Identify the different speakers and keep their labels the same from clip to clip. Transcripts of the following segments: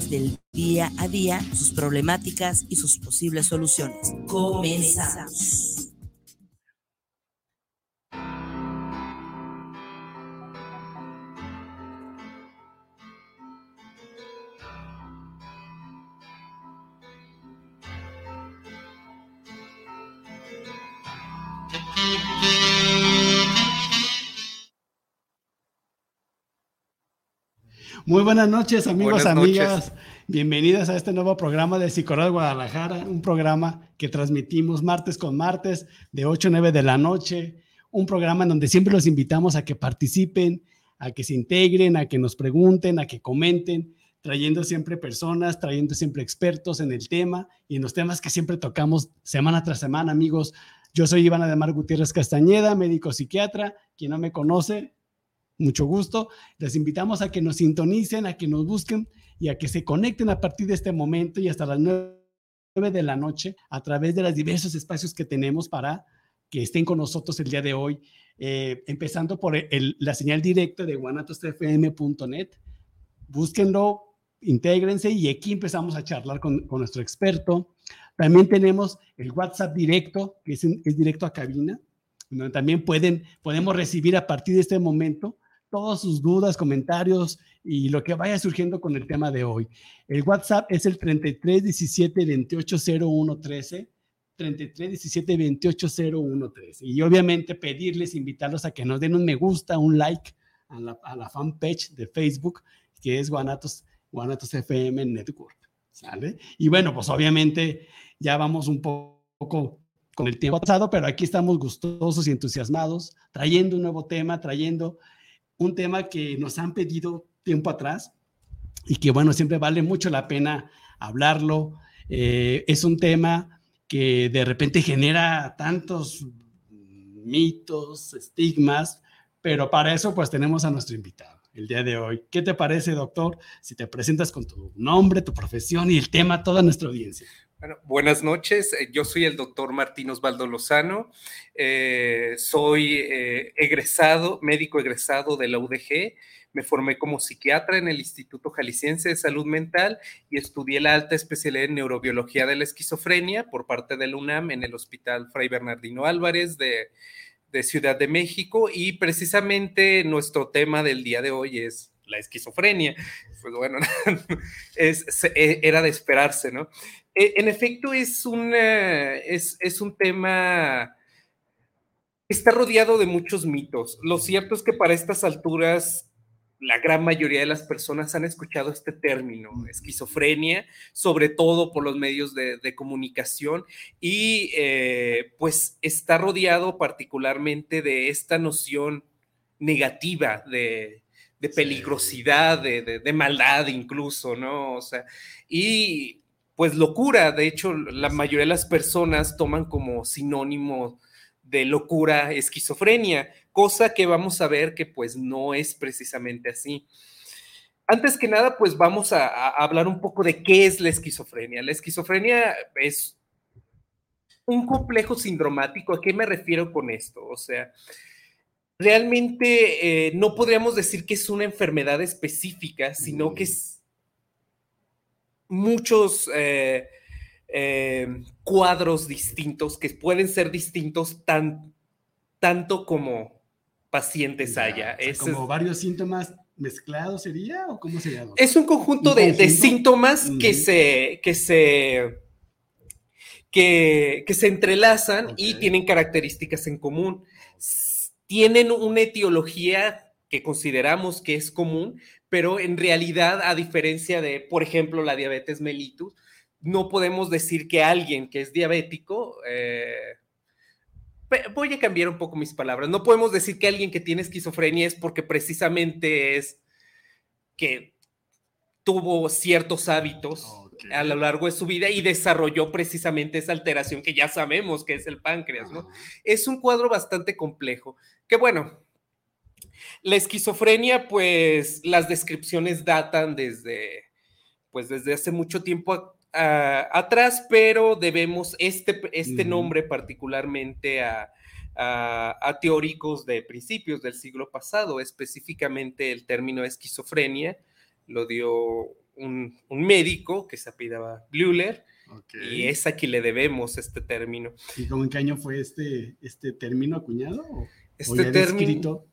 Speaker 1: del día a día, sus problemáticas y sus posibles soluciones. Comenzamos.
Speaker 2: Muy buenas noches, amigos, amigas. Bienvenidas a este nuevo programa de Psicología Guadalajara, un programa que transmitimos martes con martes de 8 a 9 de la noche, un programa en donde siempre los invitamos a que participen, a que se integren, a que nos pregunten, a que comenten, trayendo siempre personas, trayendo siempre expertos en el tema y en los temas que siempre tocamos semana tras semana, amigos. Yo soy Iván Ademar Gutiérrez Castañeda, médico psiquiatra. Quien no me conoce, mucho gusto. Les invitamos a que nos sintonicen, a que nos busquen y a que se conecten a partir de este momento y hasta las nueve de la noche a través de los diversos espacios que tenemos para que estén con nosotros el día de hoy, eh, empezando por la señal directa de guanatosfm.net. Búsquenlo, intégrense y aquí empezamos a charlar con, nuestro experto. También tenemos el WhatsApp directo, que es, es directo a cabina, donde también pueden, podemos recibir a partir de este momento todas sus dudas, comentarios y lo que vaya surgiendo con el tema de hoy. El WhatsApp es el 33 17 28 01 13. 33 17 28 01 13. Y obviamente pedirles, invitarlos a que nos den un me gusta, un like a la, a la fanpage de Facebook, que es Guanatos, Guanatos FM Network. ¿Sale? Y bueno, pues obviamente ya vamos un poco con el tiempo pasado, pero aquí estamos gustosos y entusiasmados, trayendo un nuevo tema, trayendo un tema que nos han pedido tiempo atrás y que, bueno, siempre vale mucho la pena hablarlo. Eh, es un tema que de repente genera tantos mitos, estigmas, pero para eso pues tenemos a nuestro invitado el día de hoy. ¿Qué te parece, doctor, si te presentas con tu nombre, tu profesión y el tema a toda nuestra audiencia?
Speaker 3: Buenas noches, eh, yo soy el doctor Martín Osvaldo Lozano, eh, soy eh, egresado, médico egresado de la UDG, me formé como psiquiatra en el Instituto Jalisciense de Salud Mental y estudié la alta especialidad en neurobiología de la esquizofrenia por parte del UNAM en el Hospital Fray Bernardino Álvarez de, Ciudad de México y precisamente nuestro tema del día de hoy es la esquizofrenia. Pues bueno, es, era de esperarse, ¿no? Eh, en efecto, es, es, es un tema está rodeado de muchos mitos. Lo cierto es que para estas alturas la gran mayoría de las personas han escuchado este término, esquizofrenia, sobre todo por los medios de, comunicación, y eh, pues está rodeado particularmente de esta noción negativa de, peligrosidad, de, de, maldad incluso, ¿no? O sea, y pues locura. De hecho, la mayoría de las personas toman como sinónimo de locura esquizofrenia, cosa que vamos a ver que pues no es precisamente así. Antes que nada, pues vamos a, hablar un poco de qué es la esquizofrenia. La esquizofrenia es un complejo sindromático. ¿A qué me refiero con esto? O sea, realmente eh, no podríamos decir que es una enfermedad específica, sino que es muchos eh, eh, cuadros distintos que pueden ser distintos tan, tanto como pacientes haya.
Speaker 2: es, como varios síntomas mezclados sería o cómo sería?
Speaker 3: Es un conjunto, De, síntomas que se que se que, se entrelazan y tienen características en común. Tienen una etiología que consideramos que es común, pero en realidad, a diferencia de, por ejemplo, la diabetes mellitus, no podemos decir que alguien que es diabético, eh, voy a cambiar un poco mis palabras, no podemos decir que alguien que tiene esquizofrenia es porque precisamente es que tuvo ciertos hábitos a lo largo de su vida y desarrolló precisamente esa alteración que ya sabemos que es el páncreas, ¿no? Es un cuadro bastante complejo, que bueno, la esquizofrenia, pues las descripciones datan desde, pues desde hace mucho tiempo atrás, pero debemos este, este nombre particularmente a, teóricos de principios del siglo pasado, específicamente el término esquizofrenia lo dio un, médico que se apellidaba Blüller, y es a quien le debemos este término.
Speaker 2: ¿Y cómo en qué año fue este, este término acuñado?
Speaker 3: este término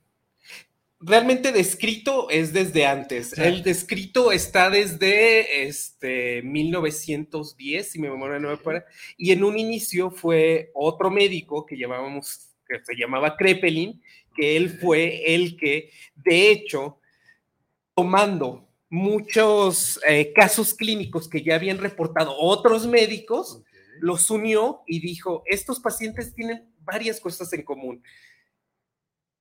Speaker 3: realmente descrito es desde antes. El descrito está desde este 1910, si mi memoria no me para, y en un inicio fue otro médico que llamábamos, que se llamaba Krepelin, que él fue el que, de hecho, tomando muchos eh, casos clínicos que ya habían reportado otros médicos, los unió y dijo, estos pacientes tienen varias cosas en común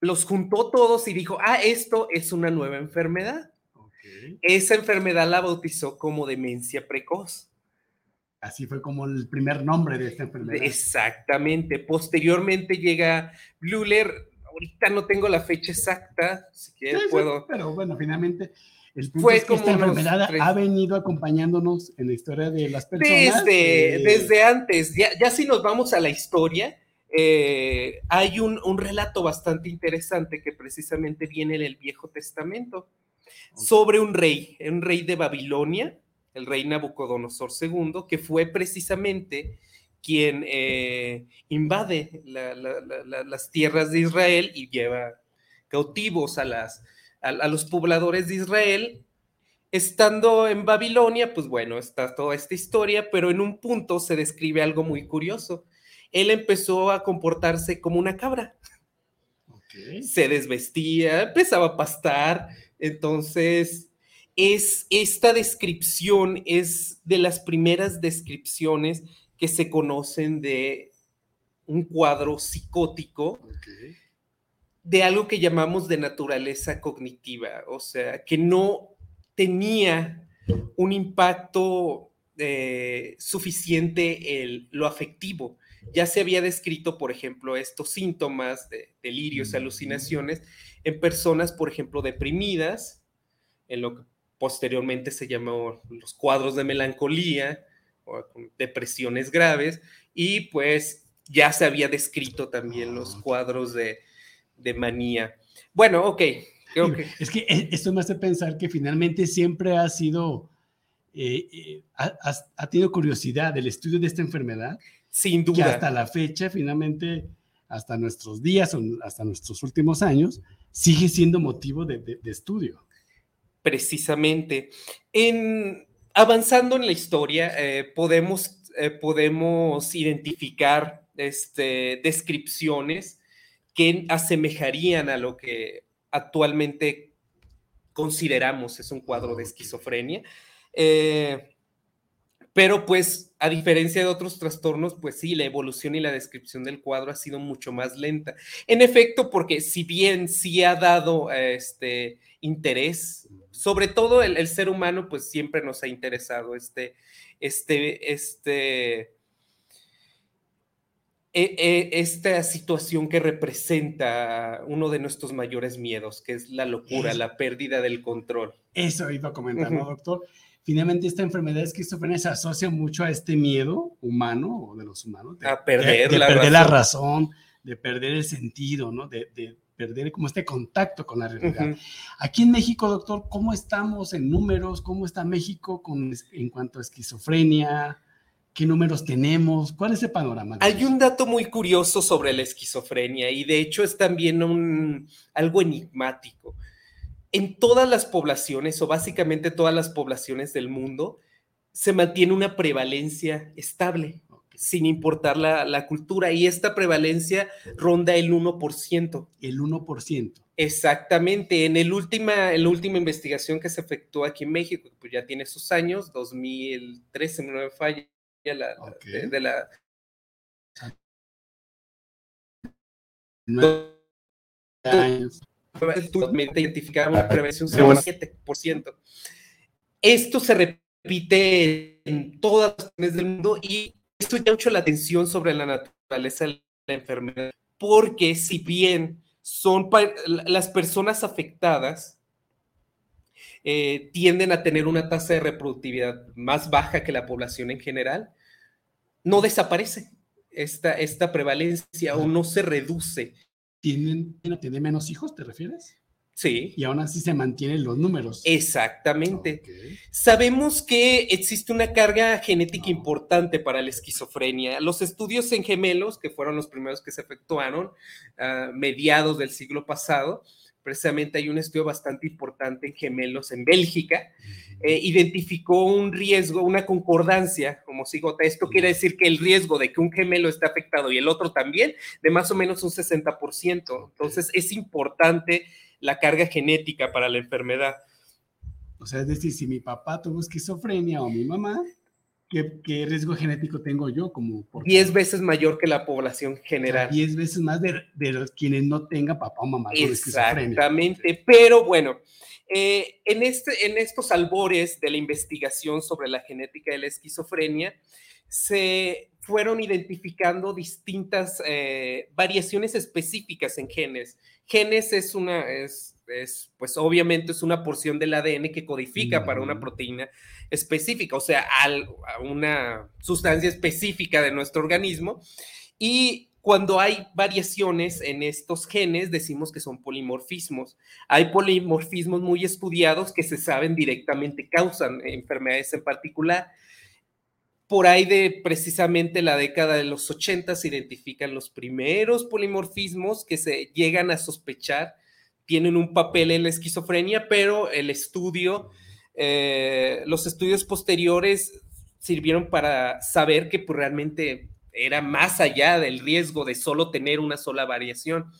Speaker 3: los juntó todos y dijo, ah, esto es una nueva enfermedad. Esa enfermedad la bautizó como demencia precoz.
Speaker 2: Así fue como el primer nombre de esta enfermedad.
Speaker 3: Exactamente. Posteriormente llega Blüller. Ahorita no tengo la fecha exacta, si quieres puedo.
Speaker 2: pero bueno, finalmente el punto es que esta enfermedad ha venido acompañándonos en la historia de las personas.
Speaker 3: Desde, eh, desde antes, ya, ya si nos vamos a la historia, eh, hay un, relato bastante interesante que precisamente viene en el Viejo Testamento sobre un rey, un rey de Babilonia, el rey Nabucodonosor II, que fue precisamente quien eh, invade las tierras de Israel y lleva cautivos a, las, a los pobladores de Israel. Estando en Babilonia, pues bueno, está toda esta historia, pero en un punto se describe algo muy curioso él empezó a comportarse como una cabra. Se desvestía, empezaba a pastar. Entonces, es esta descripción es de las primeras descripciones que se conocen de un cuadro psicótico de algo que llamamos de naturaleza cognitiva, o sea, que no tenía un impacto eh, suficiente en lo afectivo, ya se había descrito, por ejemplo, estos síntomas de delirios y alucinaciones en personas, por ejemplo, deprimidas, en lo que posteriormente se llamó los cuadros de melancolía o depresiones graves, y pues ya se había descrito también los ah, cuadros de, manía. Bueno, ok.
Speaker 2: Es que e, esto me hace pensar que finalmente siempre ha sido, eh, eh, ha tenido curiosidad del estudio de esta enfermedad
Speaker 3: sin duda.
Speaker 2: Que hasta la fecha, finalmente, hasta nuestros días, hasta nuestros últimos años, sigue siendo motivo de, estudio.
Speaker 3: Precisamente. En, avanzando en la historia, eh, podemos, eh, podemos identificar este, descripciones que asemejarían a lo que actualmente consideramos es un cuadro de esquizofrenia. Eh, pero pues, a diferencia de otros trastornos, pues sí, la evolución y la descripción del cuadro ha sido mucho más lenta. En efecto, porque si bien sí ha dado este interés, sobre todo el, ser humano, pues siempre nos ha interesado este, este, este, e, e, esta situación que representa uno de nuestros mayores miedos, que es la locura, la pérdida del control.
Speaker 2: Eso iba a comentar, ¿no, doctor? Finalmente esta enfermedad esquizofrenia se asocia mucho a este miedo humano o de los humanos. De,
Speaker 3: a perder, la,
Speaker 2: perder razón. la, razón. de perder el sentido, ¿no? De, de perder como este contacto con la realidad. Aquí en México, doctor, ¿cómo estamos en números? ¿Cómo está México con, en cuanto a esquizofrenia? ¿Qué números tenemos? ¿Cuál es el panorama?
Speaker 3: Hay un dato muy curioso sobre la esquizofrenia y de hecho es también un, algo enigmático en todas las poblaciones o básicamente todas las poblaciones del mundo se mantiene una prevalencia estable, sin importar la, cultura, y esta prevalencia ronda el 1%.
Speaker 2: El 1%.
Speaker 3: Exactamente. En, el última, en la última investigación que se efectuó aquí en México, pues ya tiene sus años, 2013, no me falla, la, de, la... años identificaron una prevención del 7%. Esto se repite en todas las zonas del mundo y esto llama mucho la atención sobre la naturaleza de la enfermedad, porque si bien son las personas afectadas eh, tienden a tener una tasa de reproductividad más baja que la población en general, no desaparece esta, esta prevalencia o no se reduce
Speaker 2: ¿Tienen, ¿Tiene menos hijos, te refieres?
Speaker 3: Sí.
Speaker 2: Y aún así se mantienen los números.
Speaker 3: Exactamente. Sabemos que existe una carga genética importante para la esquizofrenia. Los estudios en gemelos, que fueron los primeros que se efectuaron a mediados del siglo pasado, precisamente hay un estudio bastante importante en gemelos en Bélgica, eh, identificó un riesgo, una concordancia como cigota. Esto quiere decir que el riesgo de que un gemelo esté afectado y el otro también, de más o menos un 60%. Entonces es importante la carga genética para la enfermedad.
Speaker 2: O sea, es decir, si mi papá tuvo esquizofrenia o mi mamá, ¿qué, riesgo genético tengo yo como
Speaker 3: Diez veces mayor que la población general.
Speaker 2: diez veces más de, los quienes no tengan papá o mamá
Speaker 3: Exactamente, pero bueno, eh, en, este, en estos albores de la investigación sobre la genética de la esquizofrenia, se fueron identificando distintas eh, variaciones específicas en genes. Genes es una, es, pues obviamente es una porción del ADN que codifica para una proteína específica, o sea, a una sustancia específica de nuestro organismo. Y cuando hay variaciones en estos genes, decimos que son polimorfismos. Hay polimorfismos muy estudiados que se saben directamente causan enfermedades en particular. Por ahí de precisamente la década de los 80 se identifican los primeros polimorfismos que se llegan a sospechar tienen un papel en la esquizofrenia, pero el estudio, eh, los estudios posteriores sirvieron para saber que pues, realmente era más allá del riesgo de solo tener una sola variación.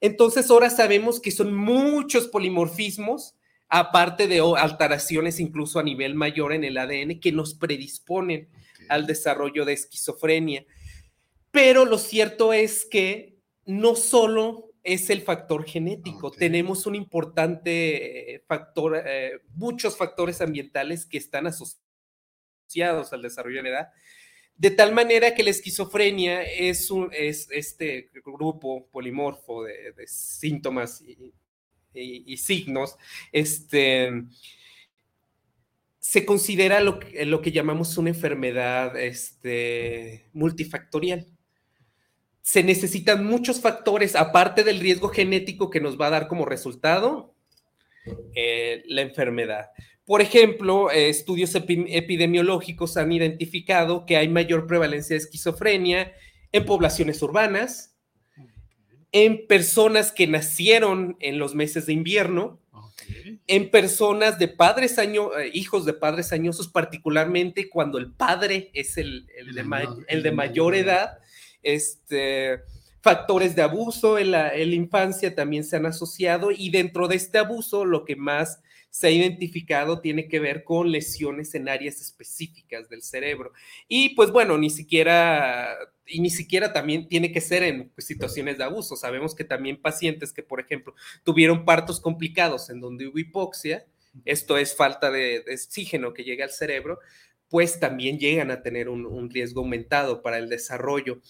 Speaker 3: Entonces ahora sabemos que son muchos polimorfismos, aparte de alteraciones incluso a nivel mayor en el ADN, que nos predisponen al desarrollo de esquizofrenia. Pero lo cierto es que no solo es el factor genético, tenemos un importante factor, eh, muchos factores ambientales que están asociados al desarrollo de la edad. De tal manera que la esquizofrenia es, un, es este grupo polimorfo de, síntomas y, signos, este, se considera lo que, lo que llamamos una enfermedad este, multifactorial. Se necesitan muchos factores, aparte del riesgo genético que nos va a dar como resultado eh, la enfermedad. Por ejemplo, eh, estudios epidemiológicos han identificado que hay mayor prevalencia de esquizofrenia en poblaciones urbanas, en personas que nacieron en los meses de invierno, en personas de padres años, eh, hijos de padres añosos, particularmente cuando el padre es el, de, mayor edad, este, factores de abuso en la, infancia también se han asociado y dentro de este abuso lo que más se ha identificado tiene que ver con lesiones en áreas específicas del cerebro. Y pues bueno, ni siquiera, y ni siquiera también tiene que ser en situaciones de abuso. Sabemos que también pacientes que, por ejemplo, tuvieron partos complicados en donde hubo hipoxia, esto es falta de, oxígeno que llega al cerebro, pues también llegan a tener un riesgo aumentado para el desarrollo.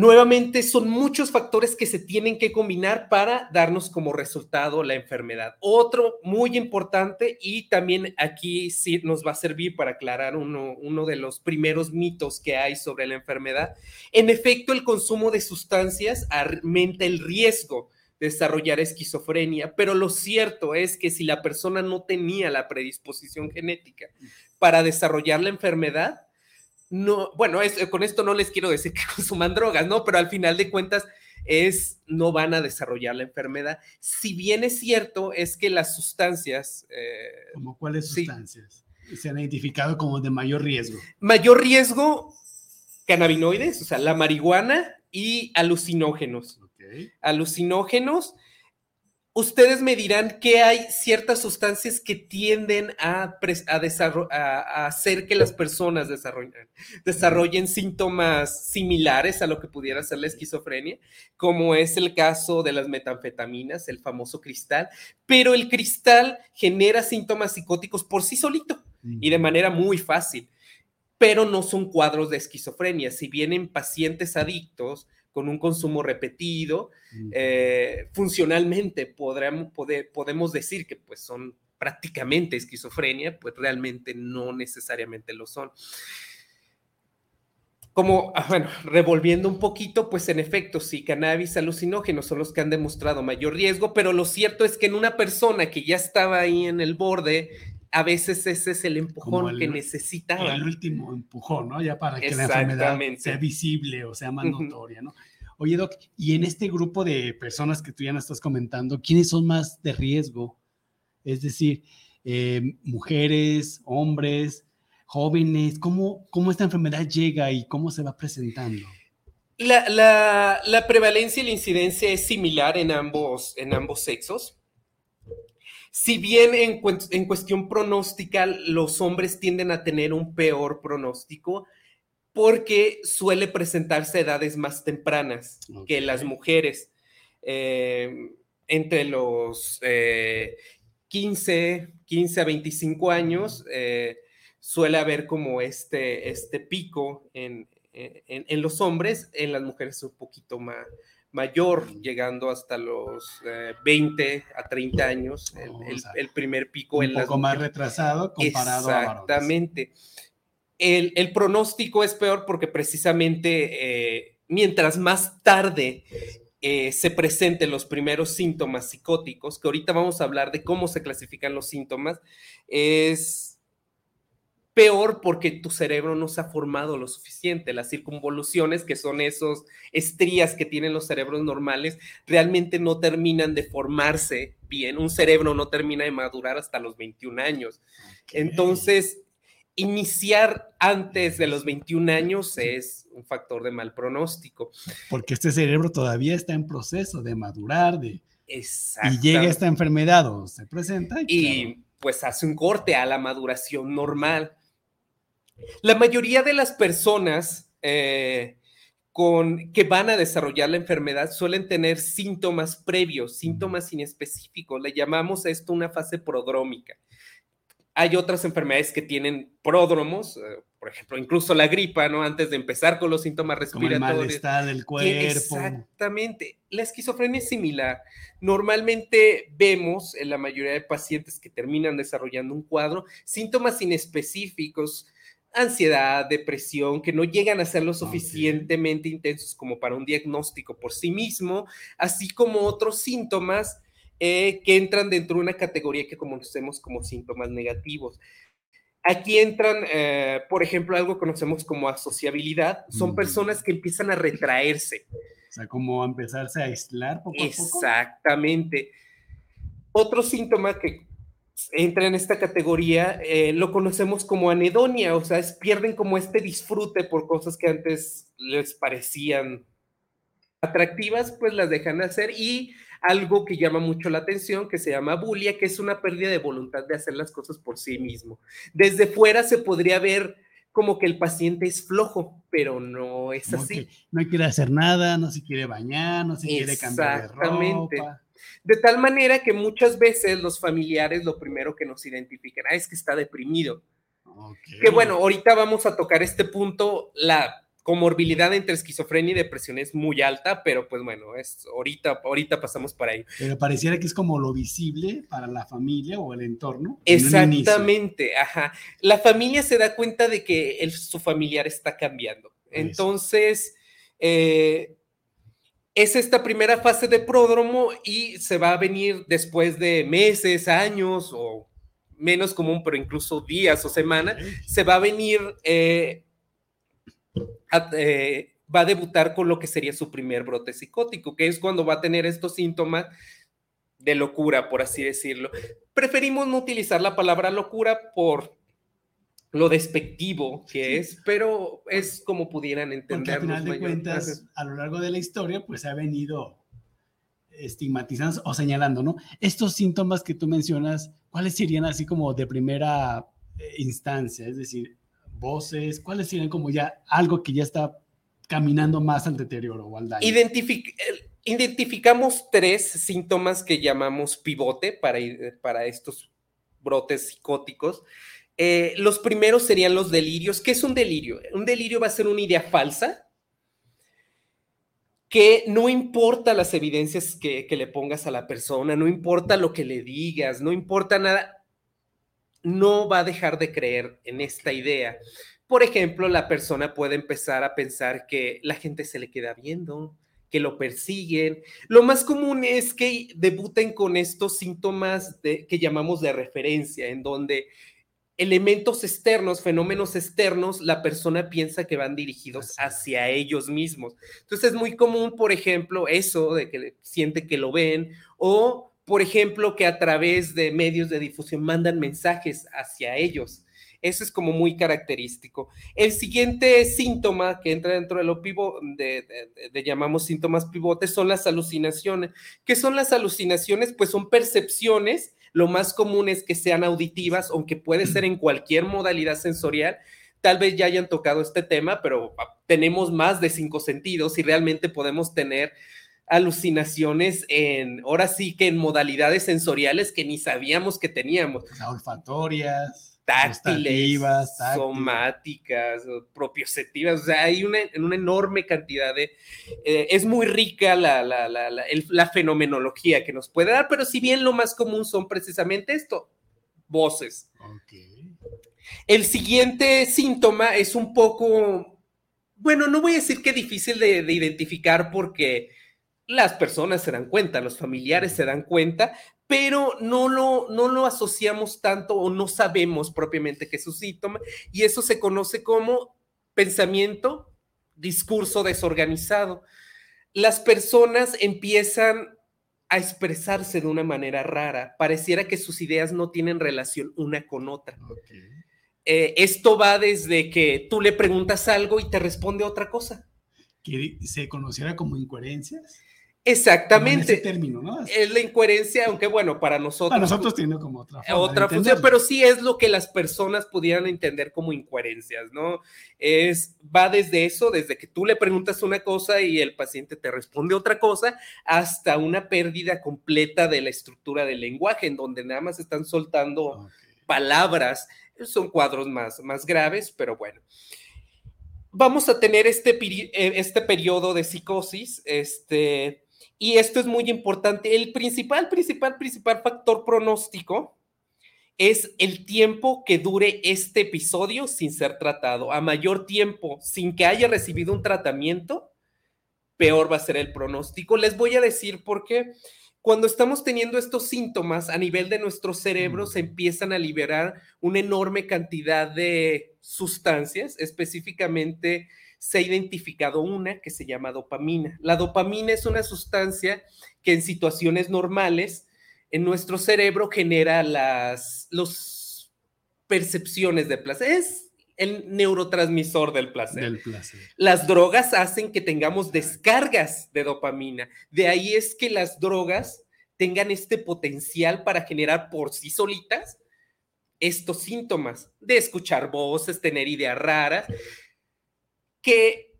Speaker 3: Nuevamente, son muchos factores que se tienen que combinar para darnos como resultado la enfermedad. Otro muy importante y también aquí sí nos va a servir para aclarar uno, de los primeros mitos que hay sobre la enfermedad. En efecto, el consumo de sustancias aumenta el riesgo de desarrollar esquizofrenia, pero lo cierto es que si la persona no tenía la predisposición genética para desarrollar la enfermedad, no, bueno, con esto no les quiero decir que consuman drogas, ¿no? Pero al final de cuentas es, no van a desarrollar la enfermedad. Si bien es cierto, es que las sustancias...
Speaker 2: Eh, ¿Como cuáles sustancias? Se han identificado como de mayor riesgo.
Speaker 3: Mayor riesgo, cannabinoides, o sea, la marihuana y alucinógenos. Alucinógenos ustedes me dirán que hay ciertas sustancias que tienden a, a, hacer que las personas desarrollen, desarrollen, síntomas similares a lo que pudiera ser la esquizofrenia, como es el caso de las metanfetaminas, el famoso cristal, pero el cristal genera síntomas psicóticos por sí solito y de manera muy fácil, pero no son cuadros de esquizofrenia. Si vienen pacientes adictos, con un consumo repetido, eh, funcionalmente podremos, podemos decir que pues son prácticamente esquizofrenia, pues realmente no necesariamente lo son. como, ah, bueno, revolviendo un poquito, pues en efecto, sí, cannabis alucinógenos son los que han demostrado mayor riesgo, pero lo cierto es que en una persona que ya estaba ahí en el borde, a veces ese es el empujón que necesitaba.
Speaker 2: El último empujón, ¿no? Ya para que la enfermedad sea visible o sea más notoria, ¿no? Oye, Doc, y en este grupo de personas que tú ya nos estás comentando, ¿quiénes son más de riesgo? Es decir, eh, mujeres, hombres, jóvenes, ¿cómo, ¿cómo esta enfermedad llega y cómo se va presentando?
Speaker 3: La, la, prevalencia y la incidencia es similar en ambos, en ambos sexos. Si bien en, en, cuestión pronóstica los hombres tienden a tener un peor pronóstico porque suele presentarse a edades más tempranas que las mujeres, eh, entre los 15, eh, 15 a 25 años. Eh, suele haber como este, este pico en, en, los hombres, en las mujeres es un poquito más mayor, llegando hasta los 20 eh, a 30 años, el, primer pico
Speaker 2: un
Speaker 3: en
Speaker 2: poco más retrasado comparado
Speaker 3: a Exactamente. El, el, pronóstico es peor porque precisamente eh, mientras más tarde eh, se presenten los primeros síntomas psicóticos, que ahorita vamos a hablar de cómo se clasifican los síntomas, es peor porque tu cerebro no se ha formado lo suficiente. Las circunvoluciones, que son esos estrías que tienen los cerebros normales, realmente no terminan de formarse bien. Un cerebro no termina de madurar hasta los 21 años. Entonces, iniciar antes de los 21 años es un factor de mal pronóstico.
Speaker 2: Porque este cerebro todavía está en proceso de madurar, de... Y llega esta enfermedad o se presenta.
Speaker 3: Y, pues hace un corte a la maduración normal. La mayoría de las personas eh, con, que van a desarrollar la enfermedad suelen tener síntomas previos, síntomas inespecíficos. Le llamamos a esto una fase prodrómica. Hay otras enfermedades que tienen pródromos, eh, por ejemplo, incluso la gripa, ¿no? Antes de empezar con los síntomas respiratorios.
Speaker 2: Como el malestar del cuerpo.
Speaker 3: Exactamente. La esquizofrenia es similar. Normalmente vemos en la mayoría de pacientes que terminan desarrollando un cuadro síntomas inespecíficos, ansiedad, depresión, que no llegan a ser lo suficientemente intensos como para un diagnóstico por sí mismo, así como otros síntomas eh, que entran dentro de una categoría que conocemos como síntomas negativos. Aquí entran, eh, por ejemplo, algo que conocemos como asociabilidad. Son personas que empiezan a retraerse.
Speaker 2: O sea, como a empezarse a aislar poco a
Speaker 3: poco. Exactamente. Otro síntoma que entra en esta categoría, eh, lo conocemos como anedonia, o sea, es, pierden como este disfrute por cosas que antes les parecían atractivas, pues las dejan hacer y algo que llama mucho la atención, que se llama bulia, que es una pérdida de voluntad de hacer las cosas por sí mismo. Desde fuera se podría ver como que el paciente es flojo, pero no es así.
Speaker 2: no quiere hacer nada, no se quiere bañar, no se quiere cambiar de ropa.
Speaker 3: De tal manera que muchas veces los familiares lo primero que nos identifican ah, es que está deprimido. Que bueno, ahorita vamos a tocar este punto, la comorbilidad entre esquizofrenia y depresión es muy alta, pero pues bueno, es ahorita, ahorita pasamos para ahí.
Speaker 2: Pero pareciera que es como lo visible para la familia o el entorno.
Speaker 3: Exactamente, ajá. La familia se da cuenta de que su familiar está cambiando. Entonces, eh, es esta primera fase de pródromo y se va a venir después de meses, años o menos común, pero incluso días o semanas, se va a venir, eh, eh, va a debutar con lo que sería su primer brote psicótico, que es cuando va a tener estos síntomas de locura, por así decirlo. Preferimos no utilizar la palabra locura por lo despectivo que es, pero es como pudieran entender.
Speaker 2: al final de cuentas, a lo largo de la historia, pues ha venido estigmatizando o señalando, ¿no? Estos síntomas que tú mencionas, ¿cuáles serían así como de primera eh, instancia? Es decir, voces, ¿cuáles serían como ya algo que ya está caminando más al deterioro o al daño?
Speaker 3: identificamos tres síntomas que llamamos pivote para, para estos brotes psicóticos. Eh, los primeros serían los delirios. ¿Qué es un delirio? Un delirio va a ser una idea falsa que no importa las evidencias que, le pongas a la persona, no importa lo que le digas, no importa nada. no va a dejar de creer en esta idea. Por ejemplo, la persona puede empezar a pensar que la gente se le queda viendo, que lo persiguen. Lo más común es que debuten con estos síntomas que llamamos de referencia, en donde elementos externos, fenómenos externos, la persona piensa que van dirigidos hacia ellos mismos. Entonces es muy común, por ejemplo, eso de que siente que lo ven o, por ejemplo, que a través de medios de difusión mandan mensajes hacia ellos. Eso es como muy característico. El siguiente síntoma que entra dentro de lo pivo, de, de, llamamos síntomas pivotes son las alucinaciones. ¿Qué son las alucinaciones? Pues son percepciones lo más común es que sean auditivas, aunque puede ser en cualquier modalidad sensorial. Tal vez ya hayan tocado este tema, pero ah, tenemos más de cinco sentidos y realmente podemos tener alucinaciones en, ahora sí que en modalidades sensoriales que ni sabíamos que teníamos.
Speaker 2: olfatorias
Speaker 3: táctiles, somáticas, propioceptivas, o sea, hay una, una enorme cantidad de... Eh, es muy rica la, la, la, la, fenomenología que nos puede dar, pero si bien lo más común son precisamente esto, voces. El siguiente síntoma es un poco, bueno, no voy a decir que difícil de, de identificar porque las personas se dan cuenta, los familiares se dan cuenta, pero no lo, no lo asociamos tanto o no sabemos propiamente qué es un síntoma y eso se conoce como pensamiento, discurso desorganizado. Las personas empiezan a expresarse de una manera rara, pareciera que sus ideas no tienen relación una con otra. Eh, esto va desde que tú le preguntas algo y te responde otra cosa.
Speaker 2: Que se conociera como incoherencias.
Speaker 3: Exactamente.
Speaker 2: término, ¿no?
Speaker 3: Es la incoherencia, aunque bueno, para nosotros.
Speaker 2: Para nosotros tiene como otra forma
Speaker 3: Otra función, pero sí es lo que las personas pudieran entender como incoherencias, ¿no? Es, va desde eso, desde que tú le preguntas una cosa y el paciente te responde otra cosa, hasta una pérdida completa de la estructura del lenguaje, en donde nada más están soltando palabras. Son cuadros más, más graves, pero bueno vamos a tener este, eh, este periodo de psicosis, este, y esto es muy importante. El principal, principal, principal factor pronóstico es el tiempo que dure este episodio sin ser tratado. A mayor tiempo sin que haya recibido un tratamiento, peor va a ser el pronóstico. Les voy a decir por qué. Cuando estamos teniendo estos síntomas a nivel de nuestro cerebro, se empiezan a liberar una enorme cantidad de sustancias, específicamente se ha identificado una que se llama dopamina. La dopamina es una sustancia que en situaciones normales en nuestro cerebro genera las los percepciones de placer. Es el neurotransmisor del placer.
Speaker 2: del placer.
Speaker 3: Las drogas hacen que tengamos descargas de dopamina. De ahí es que las drogas tengan este potencial para generar por sí solitas estos síntomas de escuchar voces, tener ideas raras que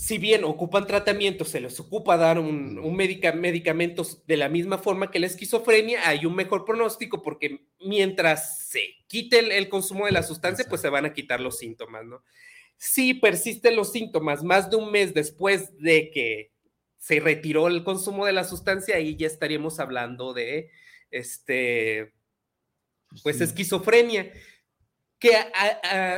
Speaker 3: si bien ocupan tratamiento, se les ocupa dar un, un medicamentos de la misma forma que la esquizofrenia, hay un mejor pronóstico porque mientras se quite el, consumo de la sustancia, pues se van a quitar los síntomas, ¿no? Si persisten los síntomas más de un mes después de que se retiró el consumo de la sustancia, ahí ya estaríamos hablando de, este, pues esquizofrenia. Que,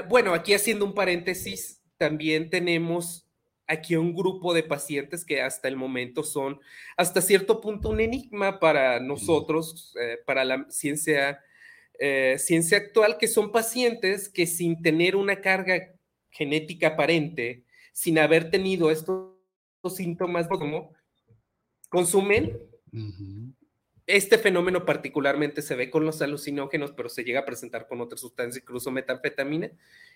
Speaker 3: bueno, aquí haciendo un paréntesis, también tenemos aquí un grupo de pacientes que hasta el momento son hasta cierto punto un enigma para nosotros, eh, para la ciencia, eh, ciencia actual, que son pacientes que sin tener una carga genética aparente, sin haber tenido estos síntomas como consumen. Este fenómeno particularmente se ve con los alucinógenos, pero se llega a presentar con otras sustancias, incluso metanfetamina,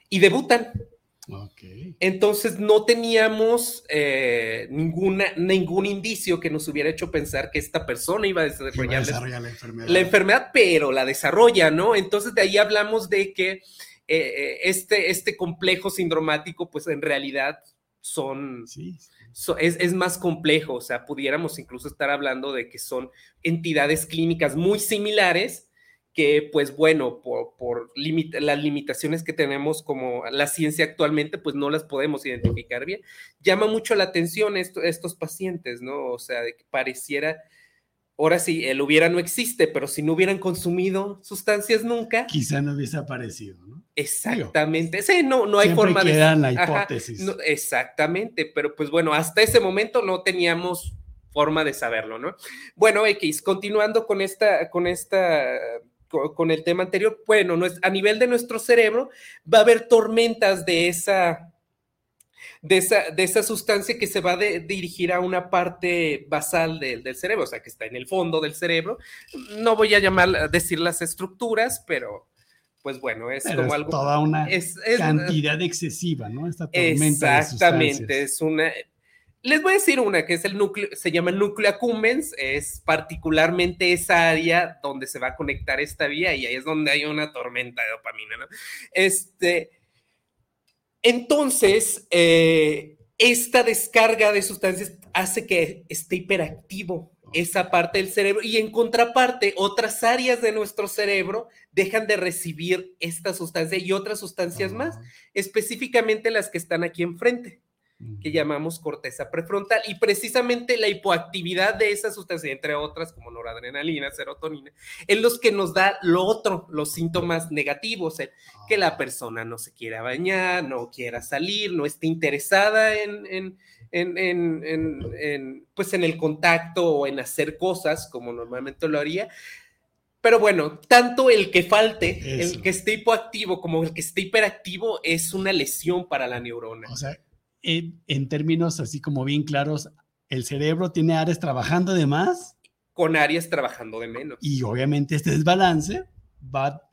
Speaker 3: y debutan. Entonces no teníamos eh, ninguna, ningún indicio que nos hubiera hecho pensar que esta persona iba a desarrollar,
Speaker 2: la, enfermedad.
Speaker 3: la, enfermedad. pero la desarrolla, ¿no? Entonces de ahí hablamos de que eh, eh, este, este complejo sindromático, pues en realidad son, es, es, más complejo, o sea, pudiéramos incluso estar hablando de que son entidades clínicas muy similares, que pues bueno, por, por las limitaciones que tenemos como la ciencia actualmente, pues no las podemos identificar bien. Llama mucho la atención esto, estos pacientes, ¿no? O sea, de que pareciera ahora sí, el hubiera no existe, pero si no hubieran consumido sustancias nunca.
Speaker 2: Quizá no hubiese aparecido, ¿no?
Speaker 3: Exactamente. Sí, no, no hay forma
Speaker 2: de. la hipótesis.
Speaker 3: exactamente, pero pues bueno, hasta ese momento no teníamos forma de saberlo, ¿no? Bueno, X, continuando con esta, con esta con el tema anterior, bueno, a nivel de nuestro cerebro va a haber tormentas de esa, de esa, de esa sustancia que se va a dirigir a una parte basal del cerebro, o sea, que está en el fondo del cerebro. No voy a llamar, decir las estructuras, pero pues bueno, es como algo...
Speaker 2: Toda una cantidad excesiva, ¿no?
Speaker 3: Esta tormenta Exactamente, es una les voy a decir una que es el núcleo, se llama el núcleo accumbens, es particularmente esa área donde se va a conectar esta vía y ahí es donde hay una tormenta de dopamina, ¿no? Este, entonces, eh, esta descarga de sustancias hace que esté hiperactivo esa parte del cerebro y en contraparte otras áreas de nuestro cerebro dejan de recibir esta sustancia y otras sustancias más, específicamente las que están aquí enfrente que llamamos corteza prefrontal y precisamente la hipoactividad de esa sustancia, entre otras como noradrenalina, serotonina, es los que nos da lo otro, los síntomas negativos, que la persona no se quiera bañar, no quiera salir, no esté interesada en, pues en el contacto o en hacer cosas como normalmente lo haría. Pero bueno, tanto el que falte, el que esté hipoactivo como el que esté hiperactivo es una lesión para la neurona.
Speaker 2: O sea, en, términos así como bien claros, el cerebro tiene áreas trabajando de más.
Speaker 3: Con áreas trabajando de menos.
Speaker 2: Y obviamente este desbalance va a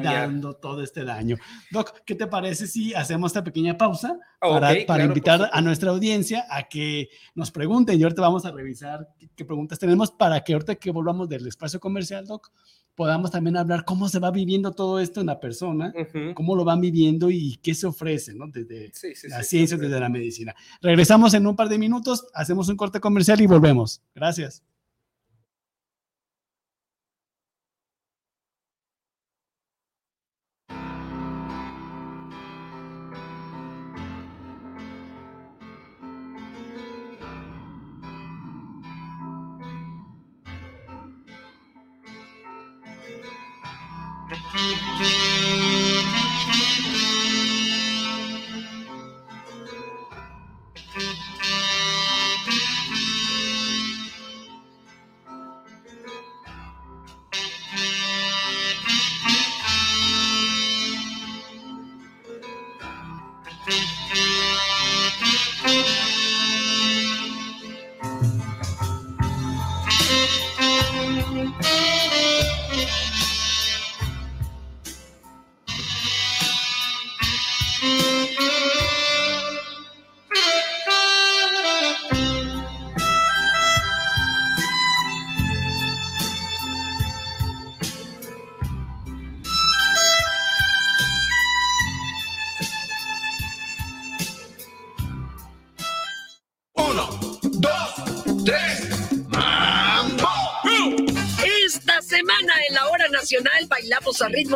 Speaker 2: dando todo este daño. Doc, ¿qué te parece si hacemos esta pequeña pausa para, invitar a nuestra audiencia a que nos pregunten y ahorita vamos a revisar qué, preguntas tenemos para que ahorita que volvamos del espacio comercial, Doc, podamos también hablar cómo se va viviendo todo esto en la persona, cómo lo van viviendo y qué se ofrece, ¿no? Desde la ciencia, desde la medicina. Regresamos en un par de minutos, hacemos un corte comercial y volvemos. Gracias.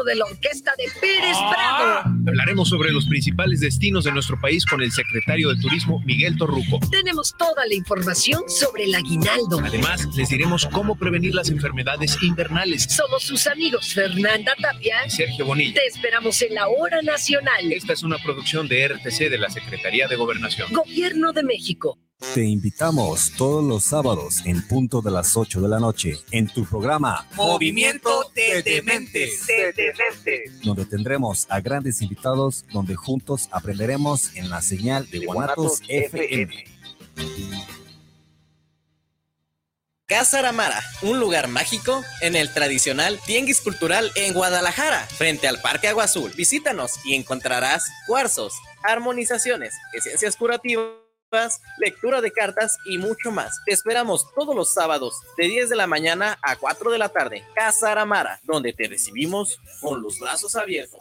Speaker 4: De la orquesta de Pérez ah. Prado.
Speaker 5: Hablaremos sobre los principales destinos de nuestro país con el secretario de Turismo, Miguel Torruco.
Speaker 4: Tenemos toda la información sobre el aguinaldo.
Speaker 5: Además, les diremos cómo prevenir las enfermedades invernales.
Speaker 4: Somos sus amigos Fernanda Tapia
Speaker 5: y Sergio Bonilla.
Speaker 4: Te esperamos en la Hora Nacional.
Speaker 5: Esta es una producción de RTC de la Secretaría de Gobernación.
Speaker 4: Gobierno de México.
Speaker 6: Te invitamos todos los sábados en punto de las 8 de la noche en tu programa
Speaker 7: Movimiento de Dementes,
Speaker 6: donde tendremos a grandes invitados donde juntos aprenderemos en la señal de, Guanatos, FM.
Speaker 8: Casa Aramara, un lugar mágico en el tradicional Tianguis Cultural en Guadalajara, frente al Parque Agua Azul. Visítanos y encontrarás cuarzos, armonizaciones, esencias curativas lectura de cartas y mucho más. Te esperamos todos los sábados de 10 de la mañana a 4 de la tarde. Casa Aramara, donde te recibimos con los brazos abiertos.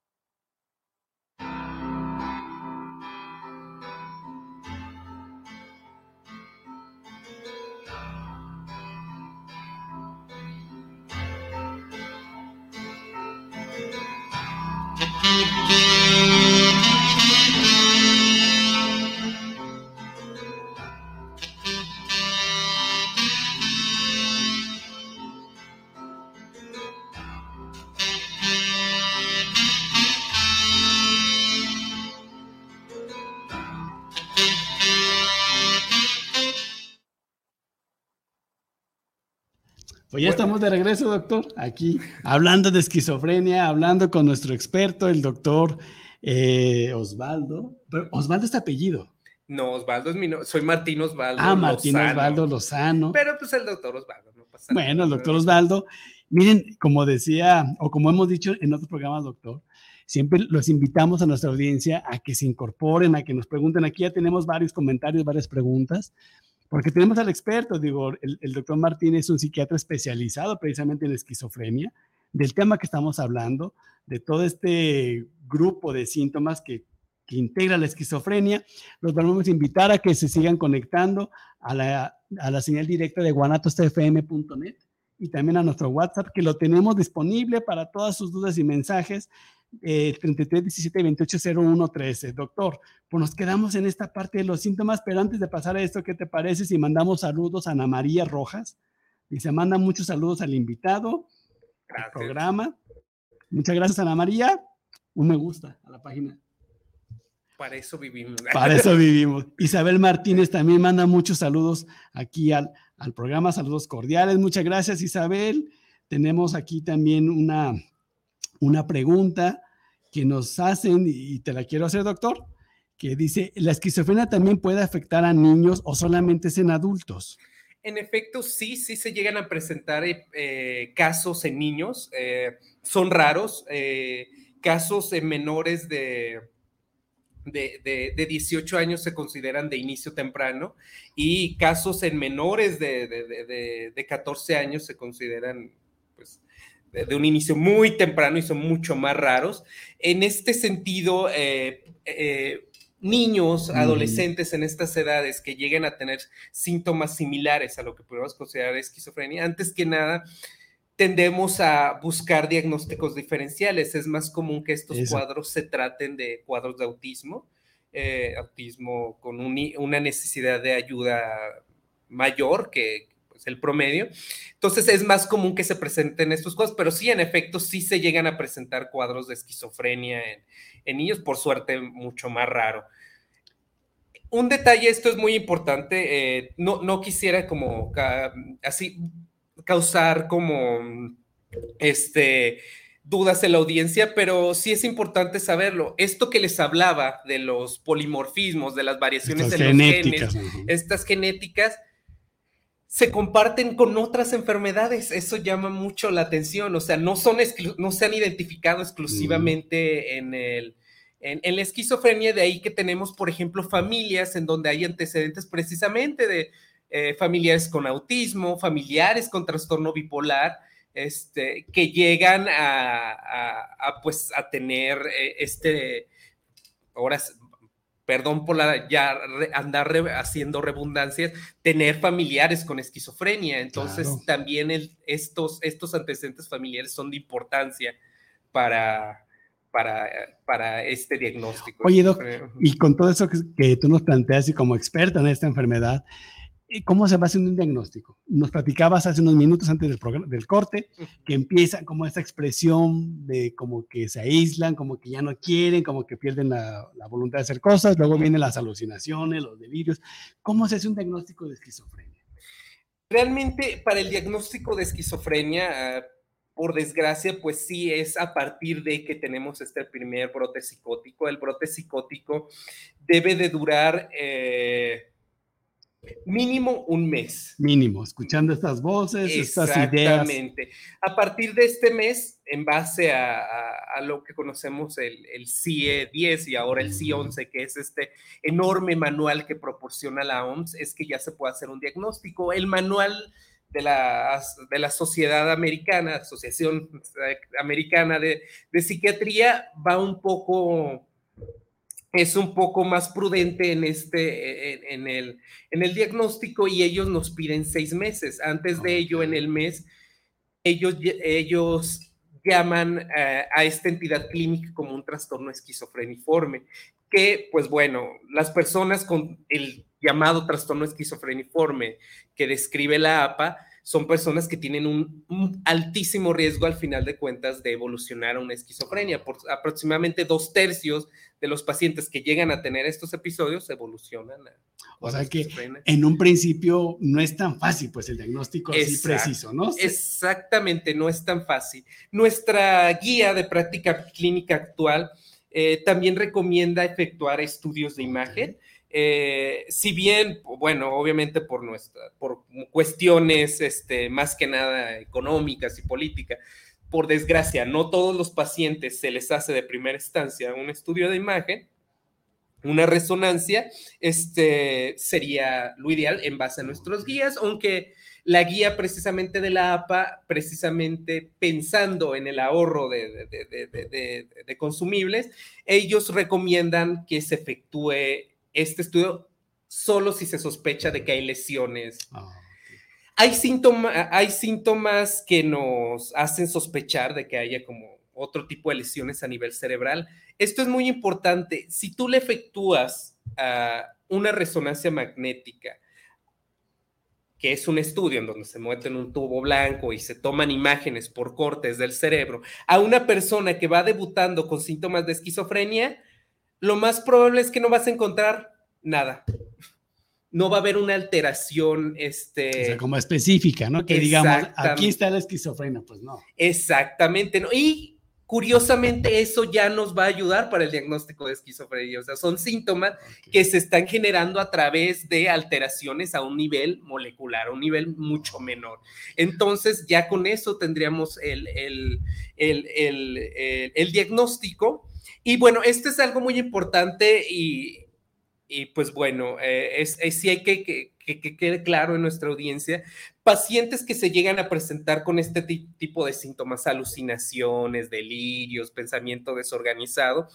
Speaker 2: Pues ya estamos de regreso, doctor, aquí hablando de esquizofrenia, hablando con nuestro experto, el doctor eh, Osvaldo. Osvaldo es apellido.
Speaker 3: No, Osvaldo es mi nombre. Soy Martín Osvaldo.
Speaker 2: Ah, Martín Osvaldo Lozano.
Speaker 3: Pero pues el doctor Osvaldo, no pasa
Speaker 2: nada. Bueno, el doctor Osvaldo. Miren, como decía, o como hemos dicho en otros programas, doctor, siempre los invitamos a nuestra audiencia a que se incorporen, a que nos pregunten. Aquí ya tenemos varios comentarios, varias preguntas. Porque tenemos al experto, digo, el, doctor Martín es un psiquiatra especializado precisamente en esquizofrenia, del tema que estamos hablando, de todo este grupo de síntomas que, que integra la esquizofrenia. Los vamos a invitar a que se sigan conectando a la, a la señal directa de guanatosfm.net y también a nuestro WhatsApp, que lo tenemos disponible para todas sus dudas y mensajes eh, 33 17 28 01 13. Doctor, pues nos quedamos en esta parte de los síntomas, pero antes de pasar a esto, ¿qué te parece si mandamos saludos a Ana María Rojas? Y se manda muchos saludos al invitado, al programa. Muchas gracias, Ana María. Un me gusta a la página.
Speaker 3: Para eso vivimos.
Speaker 2: Para eso vivimos. Isabel Martínez también manda muchos saludos aquí al, al programa. Saludos cordiales. Muchas gracias, Isabel. Tenemos aquí también una, una pregunta que nos hacen y te la quiero hacer, doctor, que dice, ¿la esquizofrenia también puede afectar a niños o solamente es en adultos?
Speaker 3: En efecto, sí, sí se llegan a presentar eh, casos en niños, eh, son raros, eh, casos en menores de, de, de, 18 años se consideran de inicio temprano y casos en menores de, de 14 años se consideran de, un inicio muy temprano y son mucho más raros. En este sentido, eh, eh, niños, adolescentes en estas edades que lleguen a tener síntomas similares a lo que podemos considerar esquizofrenia, antes que nada, tendemos a buscar diagnósticos diferenciales. Es más común que estos cuadros se traten de cuadros de autismo, eh, autismo con una necesidad de ayuda mayor que, el promedio. Entonces es más común que se presenten estos cuadros, pero sí, en efecto, sí se llegan a presentar cuadros de esquizofrenia en, niños, por suerte mucho más raro. Un detalle, esto es muy importante, eh, no, no quisiera como así causar como este dudas en la audiencia, pero sí es importante saberlo. Esto que les hablaba de los polimorfismos, de las variaciones en los genes, estas genéticas, se comparten con otras enfermedades. Eso llama mucho la atención. O sea, no, son no se han identificado exclusivamente en, el, en, la esquizofrenia. De ahí que tenemos, por ejemplo, familias en donde hay antecedentes precisamente de eh, familiares con autismo, familiares con trastorno bipolar. Este, que llegan a, pues, a tener eh, este, ahora perdón por la, ya andar haciendo redundancias, tener familiares con esquizofrenia. Entonces, también estos, estos antecedentes familiares son de importancia para, para, para este diagnóstico.
Speaker 2: Oye, Doc, y con todo eso que, que, tú nos planteas y como experta en esta enfermedad, ¿Cómo se va haciendo un diagnóstico? Nos platicabas hace unos minutos antes del, del corte que empieza como esta expresión de como que se aíslan, como que ya no quieren, como que pierden la, voluntad de hacer cosas, luego vienen las alucinaciones, los delirios. ¿Cómo se hace un diagnóstico de esquizofrenia?
Speaker 3: Realmente para el diagnóstico de esquizofrenia, por desgracia, pues sí es a partir de que tenemos este primer brote psicótico. El brote psicótico debe de durar... Eh, Mínimo un mes.
Speaker 2: Mínimo, escuchando estas voces, estas ideas.
Speaker 3: Exactamente. A partir de este mes, en base a, lo que conocemos el, el, CIE 10 y ahora el CIE 11, que es este enorme manual que proporciona la OMS, es que ya se puede hacer un diagnóstico. El manual de la, de la Sociedad Americana, Asociación Americana de, de Psiquiatría, va un poco es un poco más prudente en, este, en, el, en el diagnóstico y ellos nos piden seis meses. Antes de ello, en el mes, ellos, ellos llaman eh, a esta entidad clínica como un trastorno esquizofreniforme, que pues bueno, las personas con el llamado trastorno esquizofreniforme que describe la APA, son personas que tienen un, altísimo riesgo al final de cuentas de evolucionar a una esquizofrenia. Por aproximadamente dos tercios de los pacientes que llegan a tener estos episodios evolucionan a...
Speaker 2: O sea que en un principio no es tan fácil, pues el diagnóstico así preciso, ¿no?
Speaker 3: Exactamente, no es tan fácil. Nuestra guía de práctica clínica actual eh, también recomienda efectuar estudios de imagen. Eh, si bien, bueno, obviamente por nuestra, por cuestiones este, más que nada económicas y políticas, por desgracia, no todos los pacientes se les hace de primera instancia un estudio de imagen, una resonancia, este sería lo ideal en base a nuestros guías, aunque la guía precisamente de la APA, precisamente pensando en el ahorro de, de consumibles, ellos recomiendan que se efectúe este estudio solo si se sospecha de que hay lesiones. Ah, hay, hay síntomas que nos hacen sospechar de que haya como otro tipo de lesiones a nivel cerebral. Esto es muy importante. Si tú le efectúas una resonancia magnética, que es un estudio en donde se mueve en un tubo blanco y se toman imágenes por cortes del cerebro, a una persona que va debutando con síntomas de esquizofrenia, lo más probable es que no vas a encontrar nada. No va a haber una alteración, este...
Speaker 2: como específica, ¿no? Que digamos, aquí está la esquizofrenia, pues no.
Speaker 3: Exactamente, ¿no? Y curiosamente eso ya nos va a ayudar para el diagnóstico de esquizofrenia. O sea, son síntomas que se están generando a través de alteraciones a un nivel molecular, a un nivel mucho menor. Entonces, ya con eso tendríamos el, el, el, el diagnóstico y bueno, esto es algo muy importante y, pues bueno, eh, es, sí hay que, que, quede claro en nuestra audiencia, pacientes que se llegan a presentar con este tipo de síntomas, alucinaciones, delirios, pensamiento desorganizado,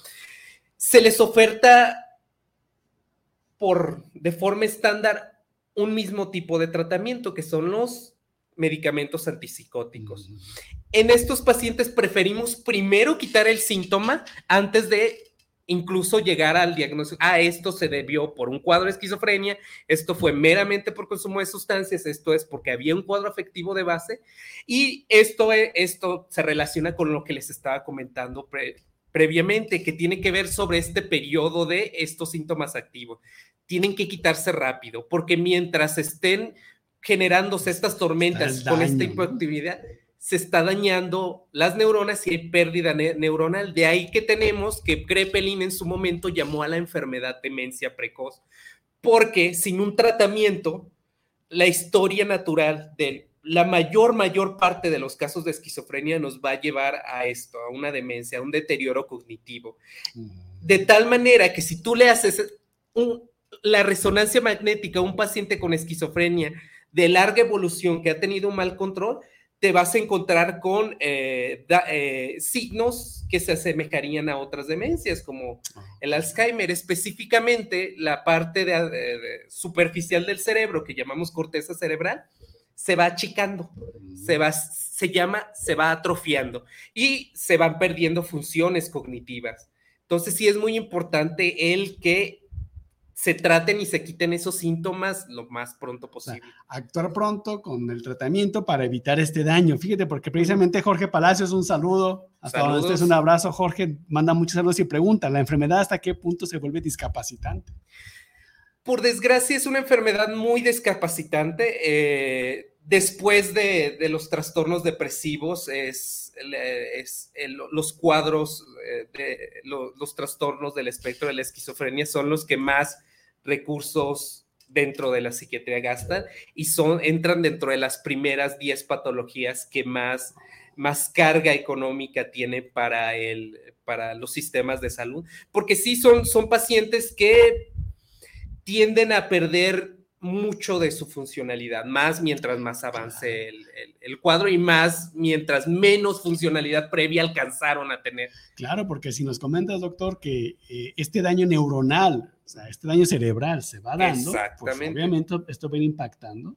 Speaker 3: se les oferta por de forma estándar un mismo tipo de tratamiento que son los medicamentos antipsicóticos. En estos pacientes preferimos primero quitar el síntoma antes de incluso llegar al diagnóstico, ah, esto se debió por un cuadro de esquizofrenia, esto fue meramente por consumo de sustancias, esto es porque había un cuadro afectivo de base y esto, esto se relaciona con lo que les estaba comentando previamente, que tiene que ver sobre este periodo de estos síntomas activos. Tienen que quitarse rápido, porque mientras estén generándose estas tormentas con esta hipoactividad, se está dañando las neuronas y hay pérdida neuronal. De ahí que tenemos que Krepelin en su momento llamó a la enfermedad demencia precoz, porque sin un tratamiento, la historia natural de la mayor, mayor parte de los casos de esquizofrenia nos va a llevar a esto, a una demencia, a un deterioro cognitivo. De tal manera que si tú le haces la resonancia magnética a un paciente con esquizofrenia, de larga evolución que ha tenido un mal control, te vas a encontrar con eh, eh, signos que se asemejarían a otras demencias, como ah, el Alzheimer, específicamente la parte superficial del cerebro que llamamos corteza cerebral, se va achicando, se, va, se llama, se va atrofiando y se van perdiendo funciones cognitivas. Entonces sí es muy importante el que se traten y se quiten esos síntomas lo más pronto posible.
Speaker 2: actuar pronto con el tratamiento para evitar este daño. Fíjate, porque precisamente Jorge Palacios, un saludo. Hasta donde estés, un abrazo. Jorge manda muchos saludos y pregunta, ¿la enfermedad hasta qué punto se vuelve discapacitante?
Speaker 3: Por desgracia, es una enfermedad muy discapacitante. Eh, después de, los trastornos depresivos, es, los cuadros eh, de los trastornos del espectro de la esquizofrenia son los que más recursos dentro de la psiquiatría gasta y son, entran dentro de las primeras 10 patologías que más, más carga económica tiene para, el, para los sistemas de salud, porque sí son, son pacientes que tienden a perder mucho de su funcionalidad, más mientras más avance el, cuadro y más mientras menos funcionalidad previa alcanzaron a tener.
Speaker 2: Claro, porque si nos comentas, doctor, que eh, este daño neuronal, o sea, este daño cerebral se va dando, pues obviamente esto viene impactando